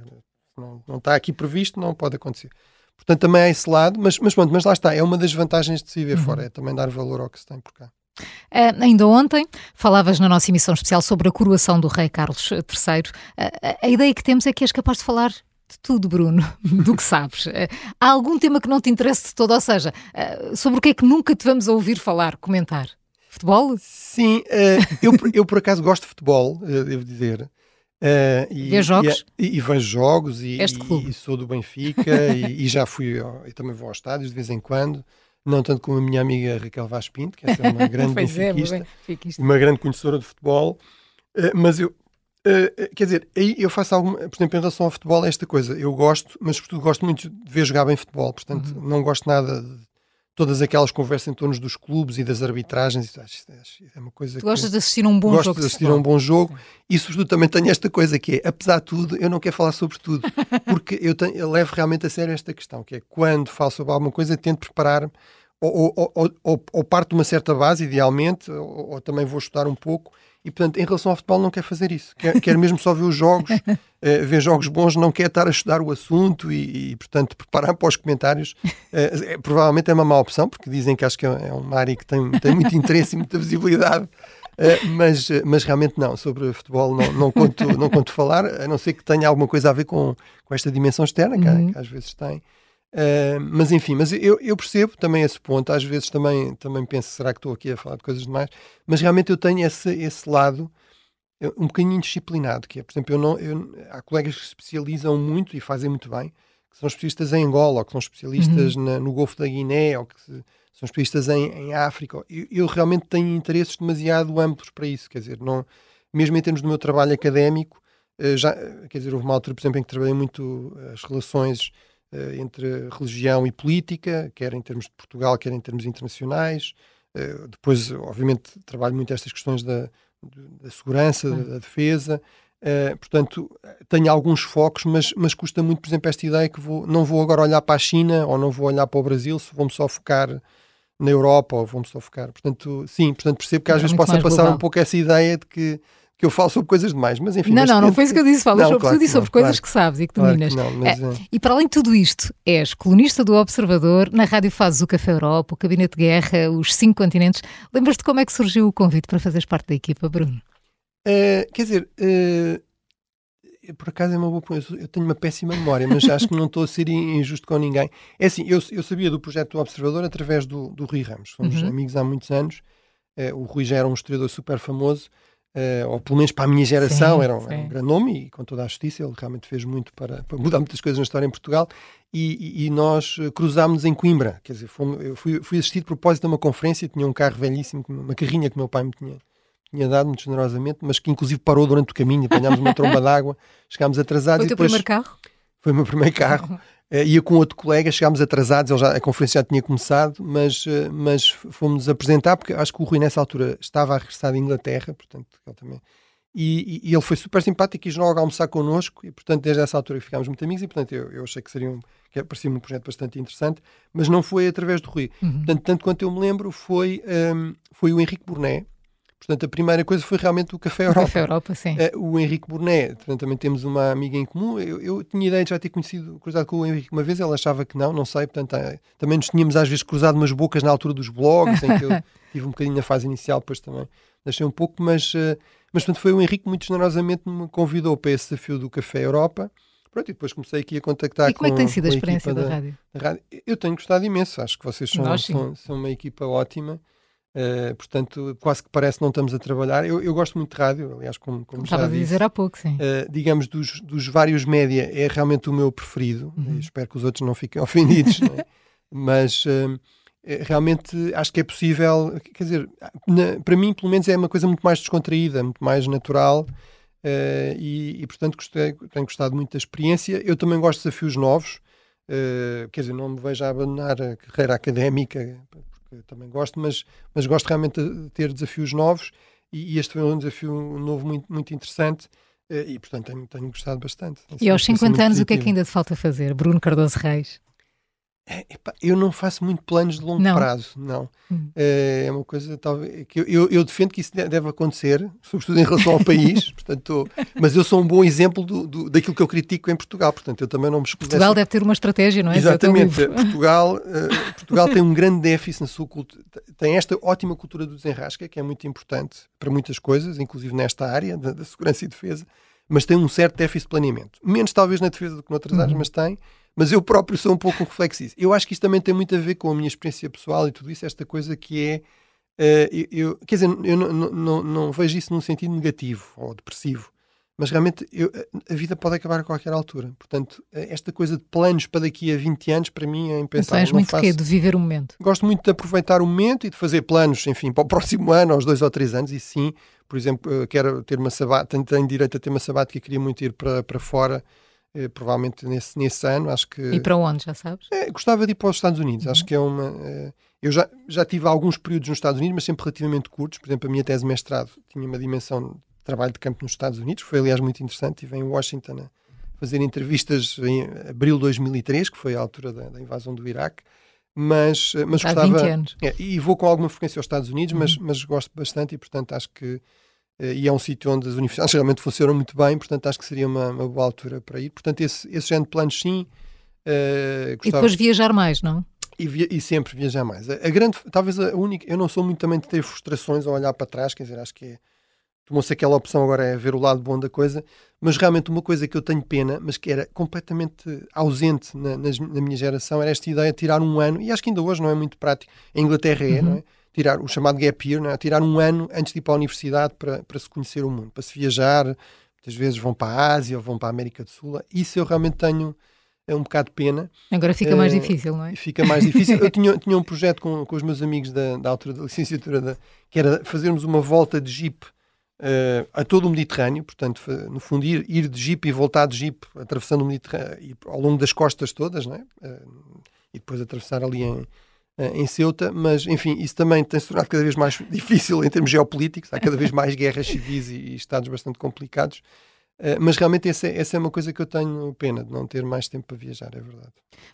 não, não está aqui previsto, não pode acontecer. Portanto, também há esse lado, mas, mas pronto, mas lá está, é uma das vantagens de se viver uhum. fora, é também dar valor ao que se tem por cá. Uh, ainda ontem falavas na nossa emissão especial sobre a coroação do rei Carlos III. Uh, a ideia que temos é que és capaz de falar de tudo, Bruno, do que sabes. Uh, há algum tema que não te interesse de todo? Ou seja, sobre o que é que nunca te vamos ouvir falar, comentar? Futebol? Sim, eu, eu por acaso gosto de futebol, devo dizer. Uh, e, Vê jogos? E, e, vejo jogos e, e sou do Benfica e, já fui, e também vou aos estádios de vez em quando, não tanto como a minha amiga Raquel Vaz Pinto, que é uma grande é, benfiquista, uma grande conhecedora de futebol, uh, mas eu, uh, quer dizer, aí eu faço alguma, por exemplo, em relação ao futebol, é esta coisa, eu gosto, mas sobretudo gosto muito de ver jogar bem futebol, portanto uhum. não gosto nada de todas aquelas conversas em torno dos clubes e das arbitragens. É uma coisa tu gostas de assistir a um bom gosto jogo? Gosto de assistir a um bom jogo e, sobretudo, também tenho esta coisa que é, apesar de tudo, eu não quero falar sobre tudo, porque eu, tenho, eu levo realmente a sério esta questão, que é quando falo sobre alguma coisa, tento preparar-me ou, ou, ou, ou, parte de uma certa base, idealmente, ou também vou estudar um pouco e, portanto, em relação ao futebol, não quer fazer isso. Quer, quer mesmo só ver os jogos, uh, ver jogos bons, não quer estar a estudar o assunto e, e portanto, preparar para os comentários. Uh, é, provavelmente é uma má opção, porque dizem que acho que é, é uma área que tem, tem muito interesse e muita visibilidade. Uh, mas, mas realmente não, sobre futebol não, não, conto, não conto falar, a não ser que tenha alguma coisa a ver com, com esta dimensão externa, que, uhum. que às vezes tem. Uh, mas enfim, mas eu, eu, percebo também esse ponto. Às vezes também, também penso, será que estou aqui a falar de coisas demais? Mas realmente eu tenho esse, esse lado eh, um bocadinho indisciplinado, que é, por exemplo, eu não, eu, há colegas que se especializam muito e fazem muito bem, que são especialistas em Angola, ou que são especialistas uhum. na, no Golfo da Guiné, ou que se, são especialistas em, em África. Eu, eu, realmente tenho interesses demasiado amplos para isso, quer dizer, não, mesmo em termos do meu trabalho académico, eh, já, quer dizer, houve uma altura, por exemplo, em que trabalhei muito as relações entre religião e política, quer em termos de Portugal, quer em termos internacionais. Uh, depois, obviamente, trabalho muito estas questões da, da segurança, da, da defesa. Uh, portanto, tenho alguns focos, mas, mas custa muito, por exemplo, esta ideia que vou, não vou agora olhar para a China ou não vou olhar para o Brasil, se vou-me só focar na Europa ou vou-me só focar. Portanto, sim, portanto, percebo que às é vezes possa passar global. um pouco essa ideia de que que eu falo sobre coisas demais, mas enfim. Não, não, não foi isso que eu disse, falas não, sobre claro tudo e sobre coisas claro, que sabes e que dominas. Claro que mas, é, é. E para além de tudo isto, és colunista do Observador, na rádio fazes o Café Europa, o Gabinete de Guerra, os cinco continentes. Lembras-te como é que surgiu o convite para fazeres parte da equipa, Bruno? Uh, quer dizer, uh, por acaso é uma boa Eu tenho uma péssima memória, mas acho que não estou a ser injusto com ninguém. É assim, eu, eu sabia do projeto do Observador através do, do Rui Ramos. Somos uhum. amigos há muitos anos. Uh, o Rui já era um historiador super famoso, uh, ou pelo menos para a minha geração, sim, era, um, era, um, grande nome e com toda a justiça, ele realmente fez muito para, para mudar muitas coisas na história em Portugal. E, e, e nós cruzámos em Coimbra, quer dizer, fomos, eu fui, fui assistir de propósito a uma conferência, tinha um carro velhíssimo, uma carrinha que meu pai me tinha tinha dado muito generosamente, mas que inclusive parou durante o caminho, apanhámos uma tromba d'água, chegámos atrasados. Foi o teu depois... primeiro carro? Foi o meu primeiro carro. Uh, ia com outro colega, chegámos atrasados, ele já, a conferência já tinha começado, mas, uh, mas fomos apresentar, porque acho que o Rui nessa altura estava a regressar da Inglaterra, portanto, ele também. E, e, e, ele foi super simpático e quis logo almoçar connosco, e portanto, desde essa altura ficámos muito amigos, e portanto, eu, eu achei que seria um, que parecia um projeto bastante interessante, mas não foi através do Rui. Uhum. Portanto, tanto quanto eu me lembro, foi, um, foi o Henrique Burnet, Portanto, a primeira coisa foi realmente o Café Europa. O Café Europa, sim. Uh, o Henrique Burnet, portanto, também temos uma amiga em comum. Eu, eu, tinha ideia de já ter conhecido, cruzado com o Henrique uma vez, ela achava que não, não sei. Portanto, uh, também nos tínhamos às vezes cruzado umas bocas na altura dos blogs, em que eu tive um bocadinho na fase inicial, depois também deixei um pouco, mas, uh, mas portanto, foi o Henrique muito generosamente me convidou para esse desafio do Café Europa. Pronto, e depois comecei aqui a contactar E como com, é que tem sido a, a experiência da, da, rádio? da, rádio? Eu tenho gostado imenso, acho que vocês são, são, são uma equipa ótima. Uh, portanto, quase que parece que não estamos a trabalhar. Eu, eu gosto muito de rádio, aliás, como, como Estava a dizer há pouco, sim. Uh, digamos, dos, dos vários média, é realmente o meu preferido. Uhum. Espero que os outros não fiquem ofendidos, é? mas uh, realmente acho que é possível. Quer dizer, na, para mim, pelo menos, é uma coisa muito mais descontraída, muito mais natural. E, e, portanto, gostei, tenho gostado muito da experiência. Eu também gosto de desafios novos. quer dizer, não me vejo a abandonar a carreira académica que também gosto, mas, mas gosto realmente de ter desafios novos e, e este foi um desafio novo muito, muito interessante. Eh, e, portanto, tenho, tenho gostado bastante. E aos 50 anos, o que é que ainda te falta fazer, Bruno Cardoso Reis? É, eu não faço muito planos de longo não. prazo, não. Hum. É, uma coisa talvez que eu, eu, eu, defendo que isso deve acontecer, sobretudo em relação ao país. portanto, mas eu sou um bom exemplo do, do, daquilo que eu critico em Portugal. Portanto, eu também não me Portugal deve ter uma estratégia, não é? Exatamente. Portugal, uh, Portugal tem um grande déficit na sua cultura. Tem esta ótima cultura do desenrasca, que é muito importante para muitas coisas, inclusive nesta área da, da segurança e defesa, mas tem um certo déficit de planeamento. Menos talvez na defesa do que noutras uhum. áreas, mas tem mas eu próprio sou um pouco reflexivo. Eu acho que isto também tem muito a ver com a minha experiência pessoal e tudo isso, esta coisa que é. Uh, eu, eu, quer dizer, eu não, não, não, vejo isso num sentido negativo ou depressivo, mas realmente eu, a vida pode acabar a qualquer altura. Portanto, eh, esta coisa de planos para daqui a 20 anos, para mim é impensável. Então és muito faço... quê? De viver o momento? Gosto muito de aproveitar o momento e de fazer planos, enfim, para o próximo ano, aos dois ou três anos, e sim, por exemplo, quero ter uma sabática, tenho, tenho direito a ter uma sabática, queria muito ir para, para fora provavelmente nesse, nesse ano. Acho que, e para onde, já sabes? É, gostava de ir para os Estados Unidos. Uhum. Acho que é uma. É, eu já, já tive alguns períodos nos Estados Unidos, mas sempre relativamente curtos. Por exemplo, a minha tese de mestrado tinha uma dimensão de trabalho de campo nos Estados Unidos, foi aliás muito interessante. Estive em Washington a fazer entrevistas em abril de 2003, que foi a altura da, da invasão do Iraque. Mas, mas Há gostava. 20 anos. É, e vou com alguma frequência aos Estados Unidos, uhum. mas, mas gosto bastante e, portanto, acho que eh, e é um sítio onde as universidades realmente funcionam muito bem, portanto acho que seria uma, uma boa altura para ir. Portanto, esse, esse género de planos, sim. Uh. E depois viajar mais, não? E, via, e sempre viajar mais. A, a, grande, talvez a única, eu não sou muito também de ter frustrações ao olhar para trás, quer dizer, acho que é, tomou-se aquela opção agora é ver o lado bom da coisa, mas realmente uma coisa que eu tenho pena, mas que era completamente ausente na, na, na minha geração, era esta ideia de tirar um ano, e acho que ainda hoje não é muito prático, em Inglaterra é, uhum. não é? Tirar o chamado gap year, é? tirar um ano antes de ir para a universidade para, para se conhecer o mundo, para se viajar. Muitas vezes vão para a Ásia ou vão para a América do Sul. Isso eu realmente tenho é um bocado de pena. Agora fica mais uh, difícil, não é? Fica mais difícil. Eu tinha, tinha um projeto com, com os meus amigos da, da altura da licenciatura, da, que era fazermos uma volta de jeep uh, a todo o Mediterrâneo, portanto, no fundo, ir, ir de jeep e voltar de jeep, atravessando o Mediterrâneo, ao longo das costas todas, não é? Uh, e depois atravessar ali em, eh, em Ceuta, mas enfim, isso também tem se tornado cada vez mais difícil em termos geopolíticos, há cada vez mais guerras civis e, e estados bastante complicados. Uh, mas realmente essa, é, essa é uma coisa que eu tenho pena de não ter mais tempo para viajar, é verdade.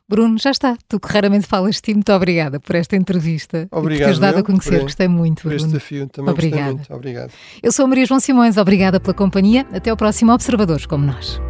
Bruno, já está. Tu que raramente falas de ti, muito obrigada por esta entrevista. Obrigado. Por teres dado a conhecer, por, gostei muito. Por Bruno. este desafio, também obrigada. muito. Obrigado. Eu sou a Maria João Simões, obrigada pela companhia. Até ao próximo Observadores como nós.